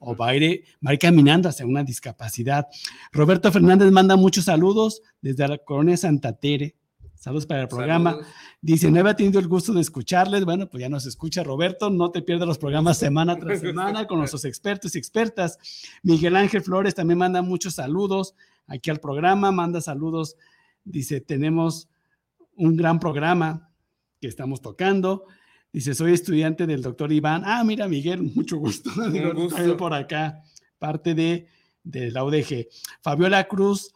Speaker 2: o va a, ir, va a, ir, caminando hacia una discapacidad. Roberto Fernández manda muchos saludos desde la colonia Santa Tere. Saludos para el programa. Dice, no había tenido el gusto de escucharles. Bueno, pues ya nos escucha Roberto. No te pierdas los programas semana tras semana con nuestros expertos y expertas. Miguel Ángel Flores también manda muchos saludos aquí al programa. Manda saludos. Dice, tenemos un gran programa que estamos tocando. Dice, soy estudiante del doctor Iván. Ah, mira, Miguel, mucho gusto. Un gusto. por acá, parte de, de la UDG. Fabiola Cruz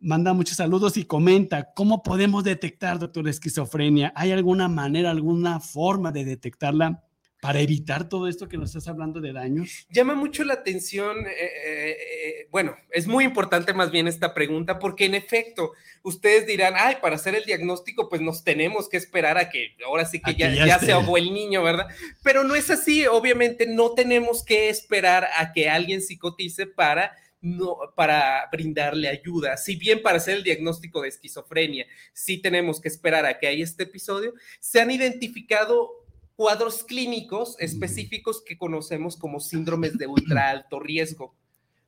Speaker 2: manda muchos saludos y comenta, ¿cómo podemos detectar, doctor, esquizofrenia? ¿Hay alguna manera, alguna forma de detectarla para evitar todo esto que nos estás hablando de daños?
Speaker 3: Llama mucho la atención, eh, eh, eh, bueno, es muy importante más bien esta pregunta porque en efecto, ustedes dirán, ay, para hacer el diagnóstico, pues nos tenemos que esperar a que ahora sí que, ya, ya se ahogó el niño, ¿verdad? Pero no es así, obviamente no tenemos que esperar a que alguien psicotice para no, para brindarle ayuda. Si bien para hacer el diagnóstico de esquizofrenia sí tenemos que esperar a que haya este episodio, se han identificado cuadros clínicos específicos que conocemos como síndromes de ultra alto riesgo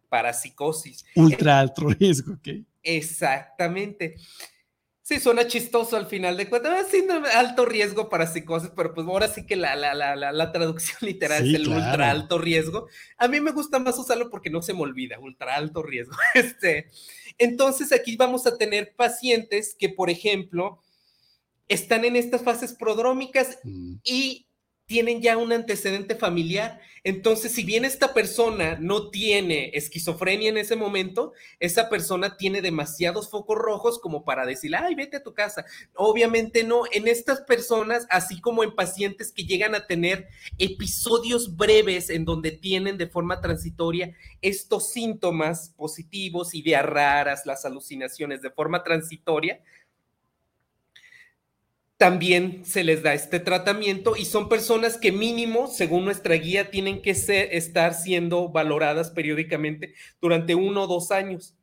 Speaker 3: para psicosis.
Speaker 2: Ultra alto riesgo, ok.
Speaker 3: Exactamente. Sí, suena chistoso al final de cuentas, síndrome alto riesgo para psicosis, pero pues ahora sí que la, la, la, la traducción literal es el ultra alto riesgo. A mí me gusta más usarlo porque no se me olvida, ultra alto riesgo. Este, entonces aquí vamos a tener pacientes que, por ejemplo, están en estas fases prodrómicas mm. y tienen ya un antecedente familiar. Entonces, si bien esta persona no tiene esquizofrenia en ese momento, esa persona tiene demasiados focos rojos como para decir, ay, vete a tu casa. Obviamente no, en estas personas, así como en pacientes que llegan a tener episodios breves en donde tienen de forma transitoria estos síntomas positivos, ideas raras, las alucinaciones de forma transitoria, también se les da este tratamiento y son personas que mínimo, según nuestra guía, tienen que estar siendo valoradas periódicamente durante uno o dos años.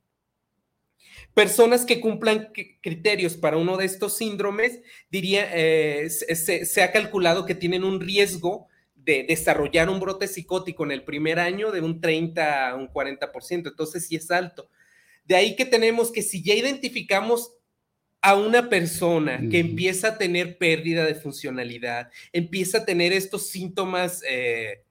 Speaker 3: Personas que cumplan criterios para uno de estos síndromes, diría, eh, se, se, ha calculado que tienen un riesgo de desarrollar un brote psicótico en el primer año de un 30 a un 40%, entonces sí es alto. De ahí que tenemos que si ya identificamos a una persona que empieza a tener pérdida de funcionalidad, empieza a tener estos síntomas eh,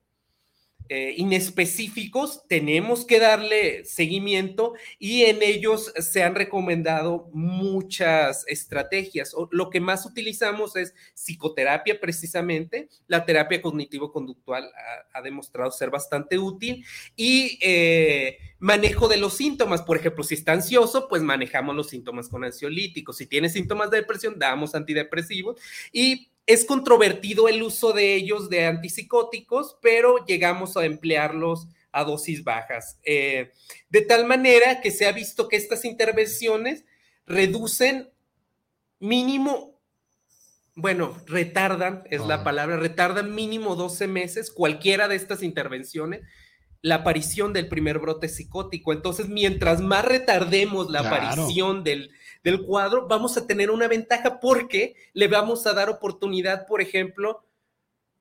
Speaker 3: eh, inespecíficos, tenemos que darle seguimiento y en ellos se han recomendado muchas estrategias. Lo que más utilizamos es psicoterapia precisamente, la terapia cognitivo-conductual ha, demostrado ser bastante útil y eh, manejo de los síntomas, por ejemplo, si está ansioso, pues manejamos los síntomas con ansiolíticos, si tiene síntomas de depresión, damos antidepresivos y es controvertido el uso de ellos de antipsicóticos, pero llegamos a emplearlos a dosis bajas. Eh, de tal manera que se ha visto que estas intervenciones reducen mínimo, bueno, retardan, es la palabra, retardan mínimo 12 meses cualquiera de estas intervenciones la aparición del primer brote psicótico. Entonces, mientras más retardemos la aparición del, del cuadro, vamos a tener una ventaja porque le vamos a dar oportunidad, por ejemplo,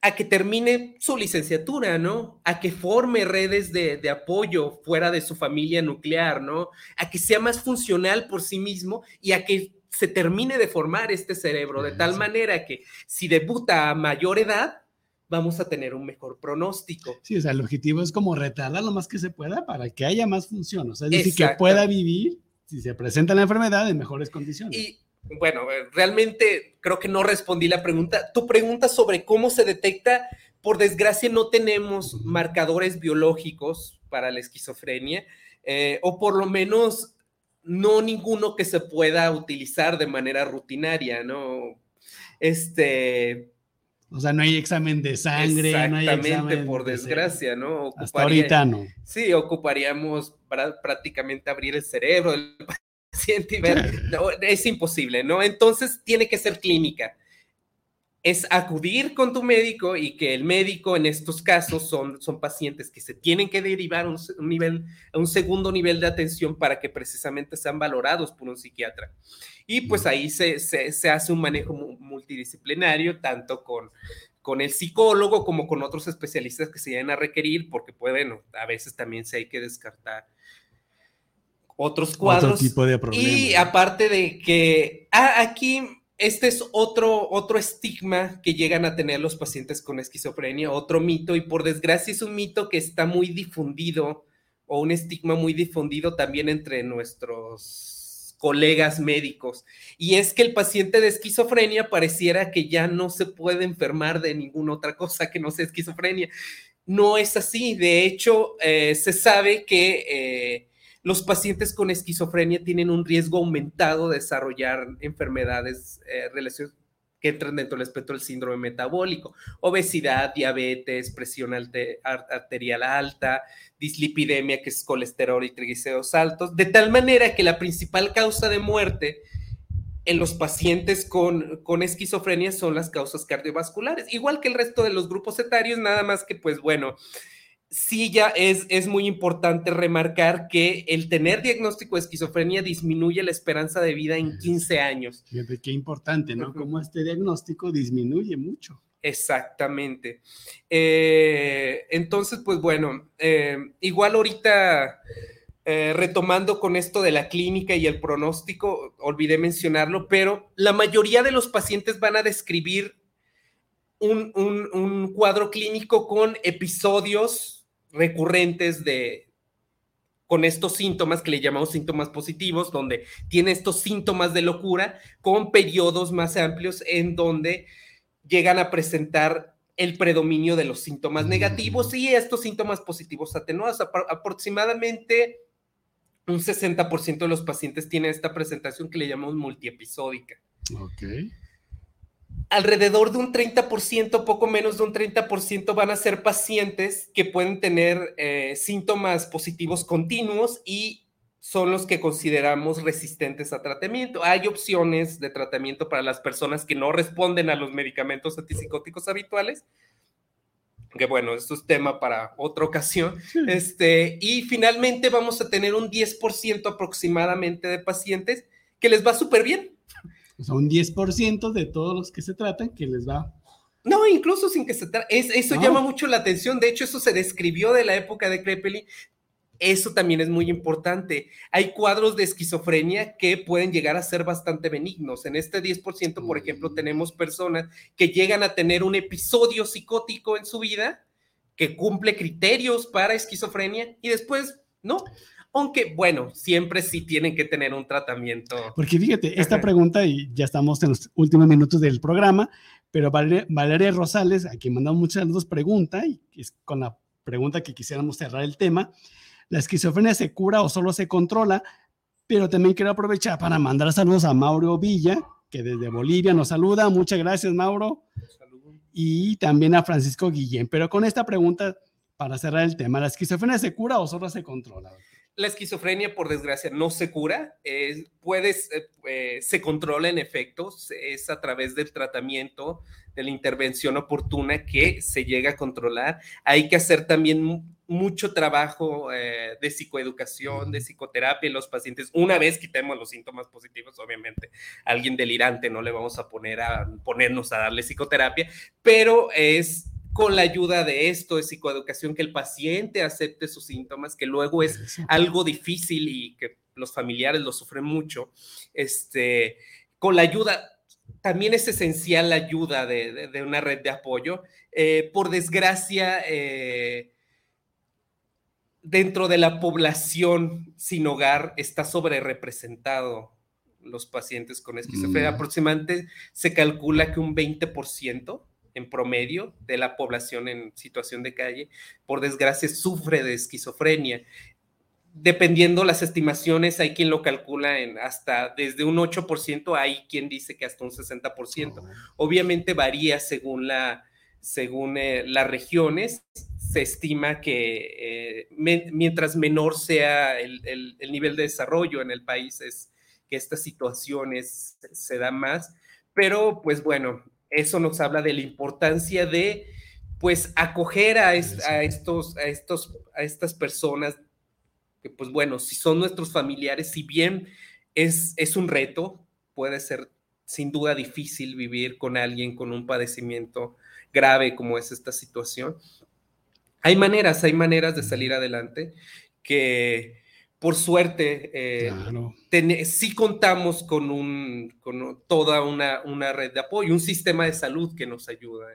Speaker 3: a que termine su licenciatura, ¿no? A que forme redes de, de, apoyo fuera de su familia nuclear, ¿no? A que sea más funcional por sí mismo y a que se termine de formar este cerebro, de tal manera que si debuta a mayor edad, vamos a tener un mejor pronóstico.
Speaker 2: Sí, o sea, el objetivo es como retardar lo más que se pueda para que haya más función, o sea, es decir, que pueda vivir si se presenta la enfermedad en mejores condiciones.
Speaker 3: Y bueno, realmente creo que no respondí la pregunta. Tu pregunta sobre cómo se detecta, por desgracia no tenemos marcadores biológicos para la esquizofrenia, eh, o por lo menos no ninguno que se pueda utilizar de manera rutinaria, ¿no? Este,
Speaker 2: O sea, no hay examen de sangre, no hay examen
Speaker 3: por desgracia, ¿no?
Speaker 2: Hasta ahorita no.
Speaker 3: Sí, ocuparíamos prácticamente abrir el cerebro del paciente y ver, es imposible, ¿no? Entonces tiene que ser clínica es acudir con tu médico y que el médico en estos casos son, son pacientes que se tienen que derivar a un, nivel, a un segundo nivel de atención para que precisamente sean valorados por un psiquiatra. Y pues ahí se, se, hace un manejo multidisciplinario, tanto con, con el psicólogo como con otros especialistas que se llegan a requerir, porque pueden, a veces también se hay que descartar otros cuadros.
Speaker 2: Otro tipo de problemas.
Speaker 3: Y aparte de que ah, aquí este es otro, otro estigma que llegan a tener los pacientes con esquizofrenia, otro mito, y por desgracia es un mito que está muy difundido o un estigma muy difundido también entre nuestros colegas médicos. Y es que el paciente de esquizofrenia pareciera que ya no se puede enfermar de ninguna otra cosa que no sea esquizofrenia. No es así. De hecho, eh, se sabe que... Eh, los pacientes con esquizofrenia tienen un riesgo aumentado de desarrollar enfermedades eh, que entran dentro del espectro del síndrome metabólico, obesidad, diabetes, presión arterial alta, dislipidemia, que es colesterol y triglicéridos altos, de tal manera que la principal causa de muerte en los pacientes con, con esquizofrenia son las causas cardiovasculares, igual que el resto de los grupos etarios, nada más que pues bueno, sí ya es, es muy importante remarcar que el tener diagnóstico de esquizofrenia disminuye la esperanza de vida en 15 años.
Speaker 2: Fíjate qué importante, ¿no? Como este diagnóstico disminuye mucho.
Speaker 3: Exactamente. Eh, entonces, pues bueno, eh, igual ahorita eh, retomando con esto de la clínica y el pronóstico, olvidé mencionarlo, pero la mayoría de los pacientes van a describir un, un cuadro clínico con episodios recurrentes de, con estos síntomas que le llamamos síntomas positivos, donde tiene estos síntomas de locura con periodos más amplios en donde llegan a presentar el predominio de los síntomas negativos y estos síntomas positivos atenuados. aproximadamente un 60% de los pacientes tienen esta presentación que le llamamos multiepisódica.
Speaker 2: Ok
Speaker 3: alrededor de un 30%, poco menos de un 30% van a ser pacientes que pueden tener eh, síntomas positivos continuos y son los que consideramos resistentes a tratamiento. Hay opciones de tratamiento para las personas que no responden a los medicamentos antipsicóticos habituales, que bueno, esto es tema para otra ocasión. Este, y finalmente vamos a tener un 10% aproximadamente de pacientes que les va súper bien
Speaker 2: o sea, un 10% de todos los que se tratan que les va.
Speaker 3: No, incluso sin que se trate, eso llama mucho la atención. De hecho, eso se describió de la época de Krepelin. Eso también es muy importante. Hay cuadros de esquizofrenia que pueden llegar a ser bastante benignos. En este 10%, por ejemplo, tenemos personas que llegan a tener un episodio psicótico en su vida que cumple criterios para esquizofrenia y después no. Aunque, bueno, siempre sí tienen que tener un tratamiento.
Speaker 2: Porque fíjate, esta pregunta, y ya estamos en los últimos minutos del programa, pero Valeria, Rosales, a quien mandamos muchas saludos, pregunta, y es con la pregunta que quisiéramos cerrar el tema, ¿la esquizofrenia se cura o solo se controla? Pero también quiero aprovechar para mandar saludos a Mauro Villa, que desde Bolivia nos saluda. Muchas gracias, Mauro. Y también a Francisco Guillén. Pero con esta pregunta, para cerrar el tema, ¿la esquizofrenia se cura o solo se controla?
Speaker 3: La esquizofrenia, por desgracia, no se cura, puedes, eh, eh, se controla en efectos, es a través del tratamiento, de la intervención oportuna que se llega a controlar. Hay que hacer también mucho trabajo eh, de psicoeducación, de psicoterapia en los pacientes. Una vez quitemos los síntomas positivos, obviamente, alguien delirante no le vamos a poner a ponernos a darle psicoterapia, pero es con la ayuda de esto, de psicoeducación, que el paciente acepte sus síntomas, que luego es algo difícil y que los familiares lo sufren mucho. Este, con la ayuda, también es esencial la ayuda de, una red de apoyo. Eh, por desgracia, eh, dentro de la población sin hogar está sobre representado los pacientes con esquizofrenia. Mm. Aproximadamente se calcula que un 20% en promedio de la población en situación de calle, por desgracia, sufre de esquizofrenia. dependiendo las estimaciones, hay quien lo calcula en hasta desde un 8%, hay quien dice que hasta un 60%. Obviamente varía según, la, según eh, las regiones. Se estima que eh, mientras menor sea el, el, nivel de desarrollo en el país, es que estas situaciones se dan más. Pero, pues bueno, eso nos habla de la importancia de pues acoger a, a, estos, a, estos, a estas personas que pues bueno, si son nuestros familiares, si bien es, es un reto, puede ser sin duda difícil vivir con alguien con un padecimiento grave como es esta situación. Hay maneras, hay maneras de salir adelante que por suerte eh, sí contamos con, un, con toda una, una, red de apoyo, un sistema de salud que nos ayuda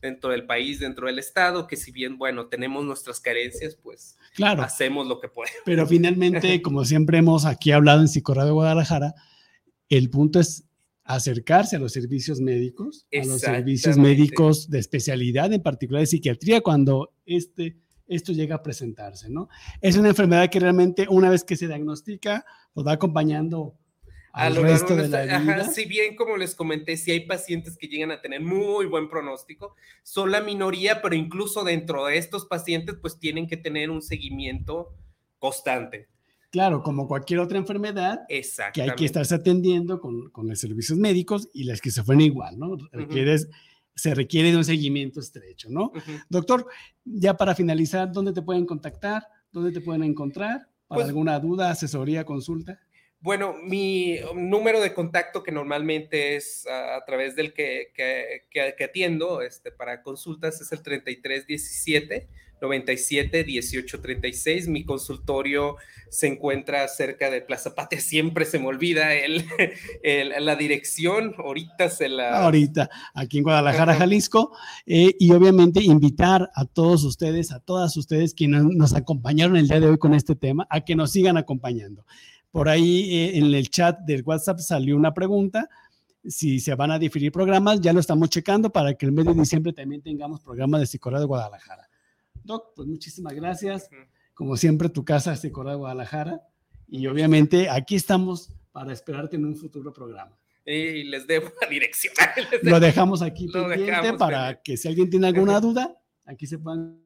Speaker 3: dentro del país, dentro del Estado, que si bien, bueno, tenemos nuestras carencias, pues claro, hacemos lo que podemos.
Speaker 2: Pero finalmente, como siempre hemos aquí hablado en Psicorradio de Guadalajara, el punto es acercarse a los servicios médicos, a los servicios médicos de especialidad, en particular de psiquiatría, cuando este, esto llega a presentarse, ¿no? Es una enfermedad que realmente una vez que se diagnostica, pues va acompañando a lo resto de la vida.
Speaker 3: si bien, como les comenté, si hay pacientes que llegan a tener muy buen pronóstico, son la minoría, pero incluso dentro de estos pacientes, pues tienen que tener un seguimiento constante.
Speaker 2: Claro, como cualquier otra enfermedad, que hay que estarse atendiendo con, con los servicios médicos y la esquizofrenia igual, ¿no? Se requiere de un seguimiento estrecho, ¿no? Doctor, ya para finalizar, ¿dónde te pueden contactar? ¿Dónde te pueden encontrar? ¿Para pues alguna duda, asesoría, consulta?
Speaker 3: Bueno, mi número de contacto que normalmente es a, través del que, que, atiendo este, para consultas es el 3317 97 18 36. Mi consultorio se encuentra cerca de Plaza Patria. Siempre se me olvida el, la dirección. Ahorita se la.
Speaker 2: Ahorita, aquí en Guadalajara, Jalisco. Eh, y obviamente invitar a todos ustedes, a todas ustedes quienes nos acompañaron el día de hoy con este tema, a que nos sigan acompañando. Por ahí eh, en el chat del WhatsApp salió una pregunta si se van a diferir programas, ya lo estamos checando para que el mes de diciembre también tengamos programas de Psicología de Guadalajara. Doc, pues muchísimas gracias. Como siempre, tu casa es de Guadalajara. Y obviamente aquí estamos para esperarte en un futuro programa.
Speaker 3: Y les debo la dirección.
Speaker 2: Lo dejamos aquí pendiente para que si alguien tiene alguna duda, aquí se puedan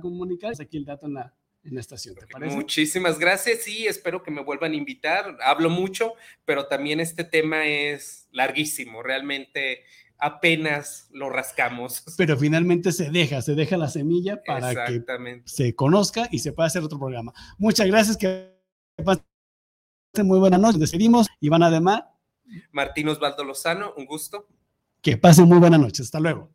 Speaker 2: comunicar. Aquí el dato en la, en la estación. ¿te parece?
Speaker 3: Muchísimas gracias y espero que me vuelvan a invitar. Hablo mucho, pero también este tema es larguísimo. Realmente apenas lo rascamos.
Speaker 2: Pero finalmente se deja, se deja la semilla para que se conozca y se pueda hacer otro programa. Muchas gracias, que pasen muy buena noche. Decidimos, Iván Ademar.
Speaker 3: Martín Osvaldo Lozano, un gusto.
Speaker 2: Que pasen muy buena noche. Hasta luego.